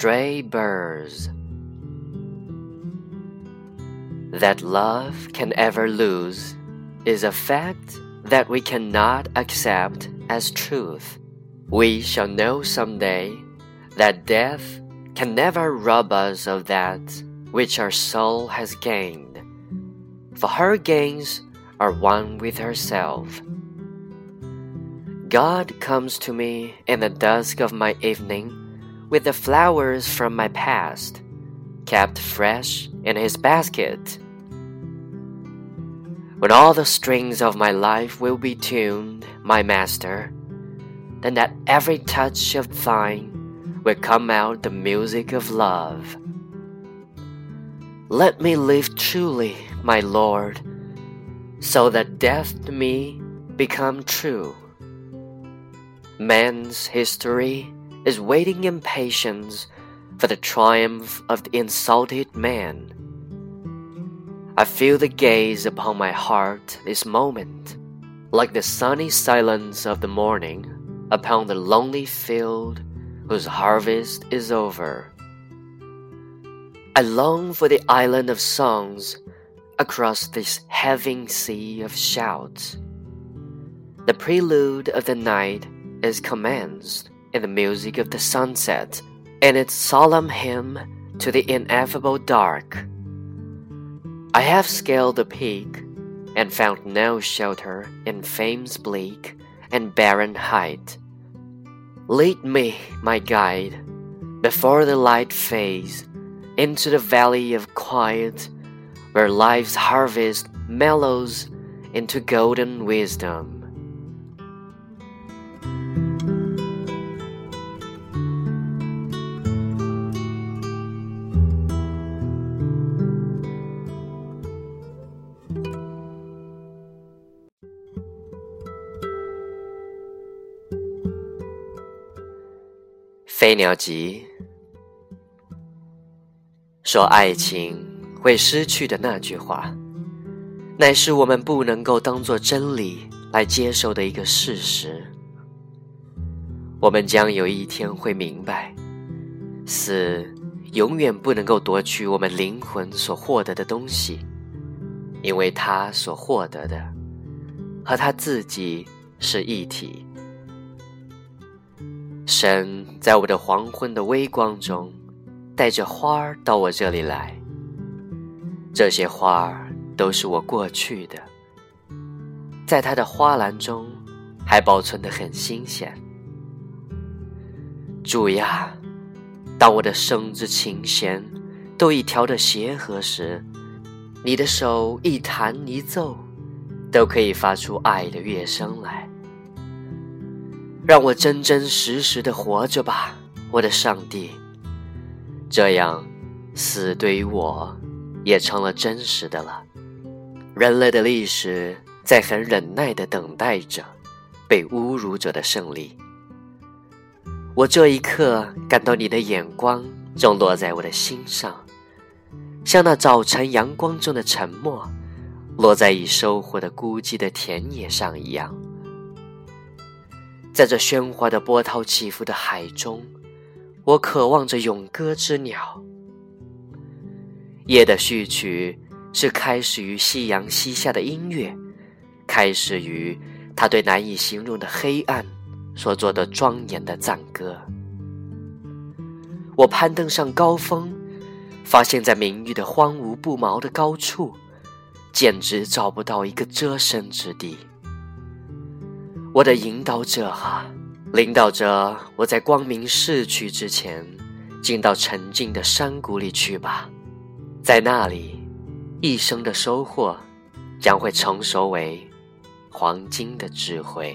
stray birds. That love can ever lose is a fact that we cannot accept as truth. We shall know someday that death can never rob us of that which our soul has gained, for her gains are one with herself. God comes to me in the dusk of my evening with the flowers from my past, kept fresh in his basket. When all the strings of my life will be tuned, my master, then at every touch of thine will come out the music of love. Let me live truly, my Lord, so that death to me become true. Man's history is waiting in patience for the triumph of the insulted man. I feel the gaze upon my heart this moment, like the sunny silence of the morning upon the lonely field whose harvest is over. I long for the island of songs across this heaving sea of shouts. The prelude of the night is commenced in the music of the sunset and its solemn hymn to the ineffable dark. I have scaled the peak and found no shelter in fame's bleak and barren height. Lead me, my guide, before the light fades into the valley of quiet, where life's harvest mellows into golden wisdom. 飞鸟集说：“爱情会失去的那句话，乃是我们不能够当做真理来接受的一个事实。我们将有一天会明白，死永远不能够夺取我们灵魂所获得的东西，因为他所获得的和他自己是一体。”神在我的黄昏的微光中，带着花儿到我这里来。这些花儿都是我过去的，在它的花篮中，还保存得很新鲜。主呀，当我的声之琴弦都已调得协和时，你的手一弹一奏，都可以发出爱的乐声来。让我真真实实的活着吧，我的上帝。这样，死对于我也成了真实的了。人类的历史在很忍耐的等待着被侮辱者的胜利。我这一刻感到你的眼光正落在我的心上，像那早晨阳光中的沉默，落在已收获的孤寂的田野上一样。在这喧哗的波涛起伏的海中，我渴望着永歌之鸟。夜的序曲是开始于夕阳西下的音乐，开始于他对难以形容的黑暗所做的庄严的赞歌。我攀登上高峰，发现在明玉的荒芜不毛的高处，简直找不到一个遮身之地。我的引导者哈，领导着我在光明逝去之前，进到沉静的山谷里去吧，在那里，一生的收获将会成熟为黄金的智慧。